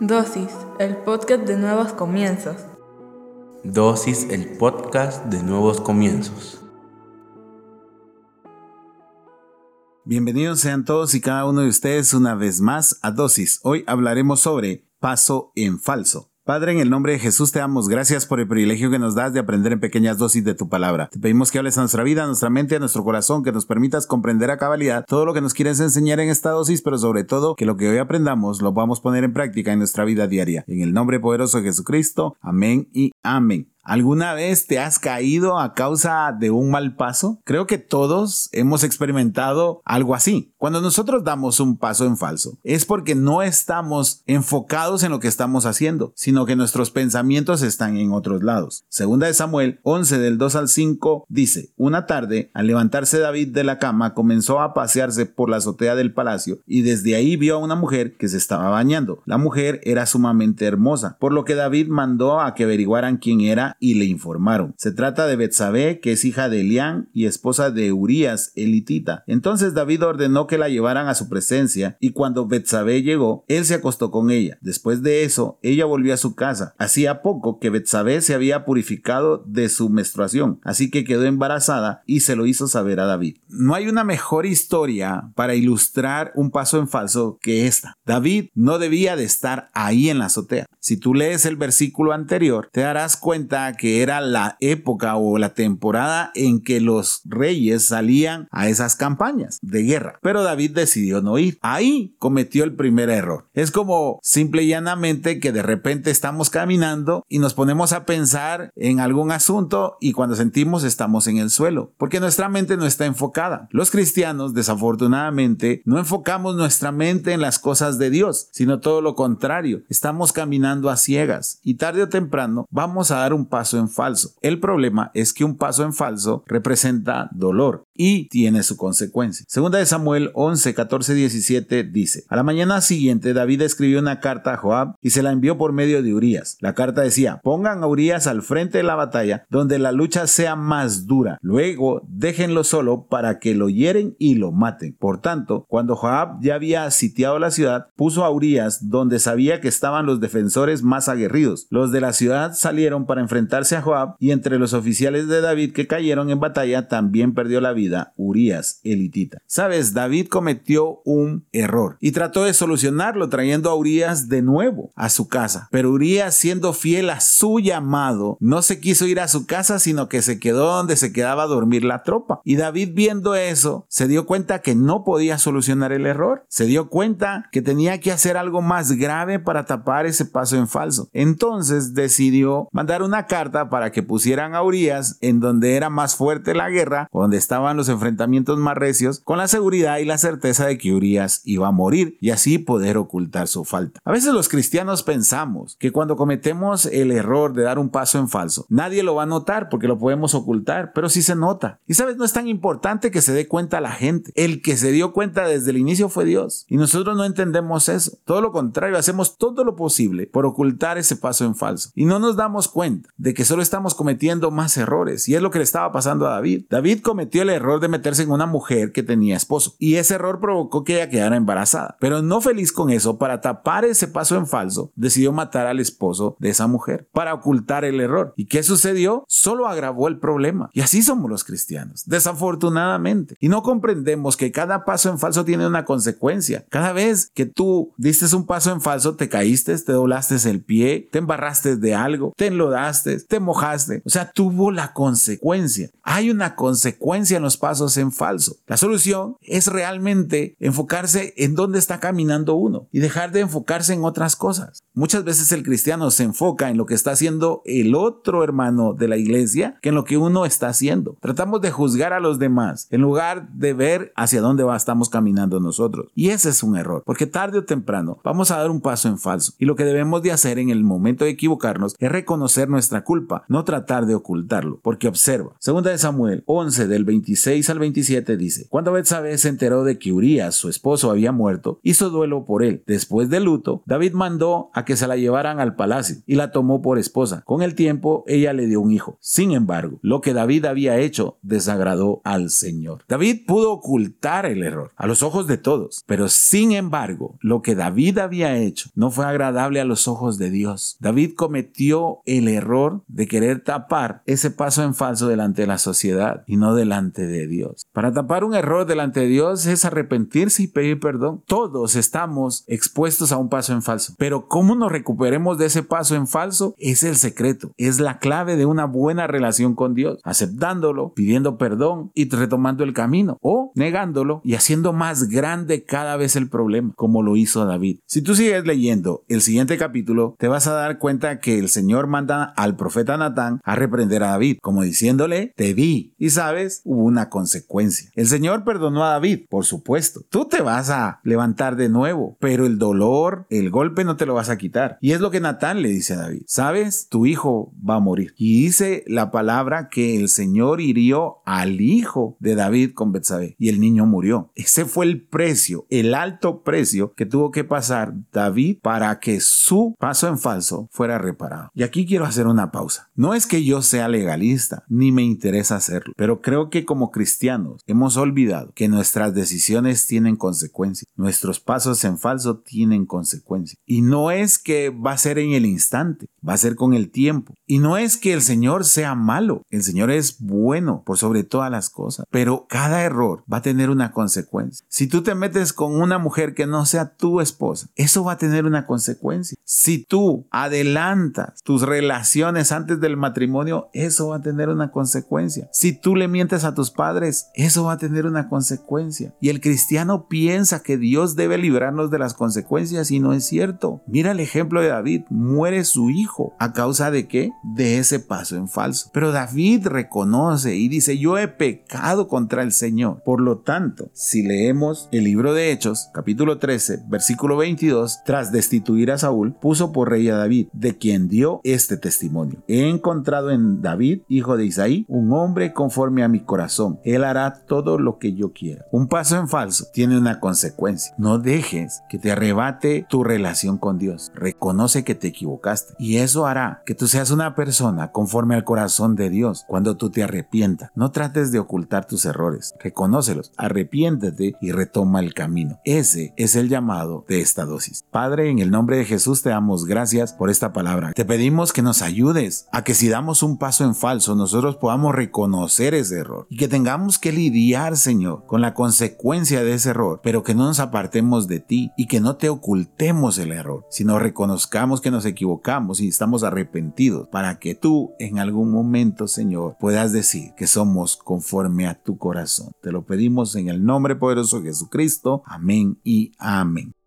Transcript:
Dosis, el podcast de nuevos comienzos. Dosis, el podcast de nuevos comienzos. Bienvenidos sean todos y cada uno de ustedes una vez más a Dosis. Hoy hablaremos sobre paso en falso. Padre, en el nombre de Jesús te damos gracias por el privilegio que nos das de aprender en pequeñas dosis de tu palabra. Te pedimos que hables a nuestra vida, a nuestra mente, a nuestro corazón, que nos permitas comprender a cabalidad todo lo que nos quieres enseñar en esta dosis, pero sobre todo que lo que hoy aprendamos lo a poner en práctica en nuestra vida diaria. En el nombre poderoso de Jesucristo, amén y amén. ¿Alguna vez te has caído a causa de un mal paso? Creo que todos hemos experimentado algo así. Cuando nosotros damos un paso en falso, es porque no estamos enfocados en lo que estamos haciendo, sino que nuestros pensamientos están en otros lados. Segunda de Samuel 11 del 2 al 5 dice, una tarde, al levantarse David de la cama, comenzó a pasearse por la azotea del palacio y desde ahí vio a una mujer que se estaba bañando. La mujer era sumamente hermosa, por lo que David mandó a que averiguaran quién era y le informaron. Se trata de Betsabé, que es hija de Elián y esposa de Urías, elitita. Entonces David ordenó que la llevaran a su presencia y cuando Betsabé llegó, él se acostó con ella. Después de eso, ella volvió a su casa. Hacía poco que Betsabé se había purificado de su menstruación, así que quedó embarazada y se lo hizo saber a David. No hay una mejor historia para ilustrar un paso en falso que esta. David no debía de estar ahí en la azotea. Si tú lees el versículo anterior, te darás cuenta que era la época o la temporada en que los reyes salían a esas campañas de guerra. Pero David decidió no ir. Ahí cometió el primer error. Es como simple y llanamente que de repente estamos caminando y nos ponemos a pensar en algún asunto y cuando sentimos estamos en el suelo, porque nuestra mente no está enfocada. Los cristianos, desafortunadamente, no enfocamos nuestra mente en las cosas de Dios, sino todo lo contrario. Estamos caminando a ciegas y tarde o temprano vamos a dar un paso en falso. El problema es que un paso en falso representa dolor y tiene su consecuencia. Segunda de Samuel 11, 14, 17 dice, a la mañana siguiente David escribió una carta a Joab y se la envió por medio de Urias. La carta decía, pongan a Urias al frente de la batalla donde la lucha sea más dura. Luego déjenlo solo para que lo hieren y lo maten. Por tanto, cuando Joab ya había sitiado la ciudad, puso a Urias donde sabía que estaban los defensores más aguerridos. Los de la ciudad salieron para enfrentar a Joab y entre los oficiales de David que cayeron en batalla también perdió la vida Urias, elitita. Sabes, David cometió un error y trató de solucionarlo trayendo a Urias de nuevo a su casa. Pero Urias, siendo fiel a su llamado, no se quiso ir a su casa, sino que se quedó donde se quedaba a dormir la tropa. Y David viendo eso, se dio cuenta que no podía solucionar el error. Se dio cuenta que tenía que hacer algo más grave para tapar ese paso en falso. Entonces decidió mandar una carta para que pusieran a Urias en donde era más fuerte la guerra, donde estaban los enfrentamientos más recios, con la seguridad y la certeza de que Urias iba a morir y así poder ocultar su falta. A veces los cristianos pensamos que cuando cometemos el error de dar un paso en falso, nadie lo va a notar porque lo podemos ocultar, pero sí se nota. Y sabes, no es tan importante que se dé cuenta la gente. El que se dio cuenta desde el inicio fue Dios. Y nosotros no entendemos eso. Todo lo contrario, hacemos todo lo posible por ocultar ese paso en falso. Y no nos damos cuenta de que solo estamos cometiendo más errores. Y es lo que le estaba pasando a David. David cometió el error de meterse en una mujer que tenía esposo. Y ese error provocó que ella quedara embarazada. Pero no feliz con eso, para tapar ese paso en falso, decidió matar al esposo de esa mujer para ocultar el error. ¿Y qué sucedió? Solo agravó el problema. Y así somos los cristianos, desafortunadamente. Y no comprendemos que cada paso en falso tiene una consecuencia. Cada vez que tú diste un paso en falso, te caíste, te doblaste el pie, te embarraste de algo, te enlodaste, te mojaste. O sea, tuvo la consecuencia. Hay una consecuencia en los pasos en falso. La solución es realmente enfocarse en dónde está caminando uno y dejar de enfocarse en otras cosas. Muchas veces el cristiano se enfoca en lo que está haciendo el otro hermano de la iglesia que en lo que uno está haciendo. Tratamos de juzgar a los demás en lugar de ver hacia dónde va, estamos caminando nosotros. Y ese es un error, porque tarde o temprano vamos a dar un paso en falso. Y lo que debemos de hacer en el momento de equivocarnos es reconocer nuestra culpa, no tratar de ocultarlo, porque observa, segunda de Samuel 11 del 26 26 al 27 dice, cuando Betsabé se enteró de que Urias, su esposo, había muerto, hizo duelo por él. Después del luto, David mandó a que se la llevaran al palacio y la tomó por esposa. Con el tiempo, ella le dio un hijo. Sin embargo, lo que David había hecho desagradó al Señor. David pudo ocultar el error a los ojos de todos, pero sin embargo, lo que David había hecho no fue agradable a los ojos de Dios. David cometió el error de querer tapar ese paso en falso delante de la sociedad y no delante de Dios. Para tapar un error delante de Dios es arrepentirse y pedir perdón. Todos estamos expuestos a un paso en falso, pero cómo nos recuperemos de ese paso en falso es el secreto, es la clave de una buena relación con Dios, aceptándolo, pidiendo perdón y retomando el camino o negándolo y haciendo más grande cada vez el problema, como lo hizo David. Si tú sigues leyendo el siguiente capítulo, te vas a dar cuenta que el Señor manda al profeta Natán a reprender a David, como diciéndole, te vi. Y sabes, hubo una consecuencia. El Señor perdonó a David, por supuesto. Tú te vas a levantar de nuevo, pero el dolor, el golpe no te lo vas a quitar. Y es lo que Natán le dice a David. Sabes, tu hijo va a morir. Y dice la palabra que el Señor hirió al hijo de David con Betsabé y el niño murió. Ese fue el precio, el alto precio que tuvo que pasar David para que su paso en falso fuera reparado. Y aquí quiero hacer una pausa. No es que yo sea legalista, ni me interesa hacerlo, pero creo que como cristianos hemos olvidado que nuestras decisiones tienen consecuencias, nuestros pasos en falso tienen consecuencias. Y no es que va a ser en el instante, va a ser con el tiempo. Y no es que el Señor sea malo, el Señor es bueno por sobre todas las cosas, pero cada error va a tener una consecuencia. Si tú te metes con una mujer que no sea tu esposa, eso va a tener una consecuencia. Si tú adelantas tus relaciones antes del matrimonio, eso va a tener una consecuencia. Si tú le mientes a tus padres, eso va a tener una consecuencia. Y el cristiano piensa que Dios debe librarnos de las consecuencias y no es cierto. Mira el ejemplo de David, muere su hijo. ¿A causa de qué? De ese paso en falso. Pero David reconoce y dice, yo he pecado contra el Señor. Por lo tanto, si leemos el libro de Hechos, capítulo 13, versículo 22, tras destituir a Saúl, puso por rey a David, de quien dio este testimonio. He encontrado en David, hijo de Isaí, un hombre conforme a mi corazón. Él hará todo lo que yo quiera. Un paso en falso tiene una consecuencia. No dejes que te arrebate tu relación con Dios. Reconoce que te equivocaste y eso hará que tú seas una persona conforme al corazón de Dios cuando tú te arrepientas. No trates de ocultar tus errores. Reconócelos, arrepiéntete y retoma el camino. Ese es el llamado de esta dosis. Padre, en el nombre de Jesús te damos gracias por esta palabra. Te pedimos que nos ayudes a que si damos un paso en falso, nosotros podamos reconocer ese error y que tengamos que lidiar, Señor, con la consecuencia de ese error, pero que no nos apartemos de ti y que no te ocultemos el error, sino reconozcamos que nos equivocamos y estamos arrepentidos para que tú en algún momento, Señor, puedas decir que somos conforme a tu corazón. Te lo pedimos en el nombre poderoso de Jesucristo. Amén y amén.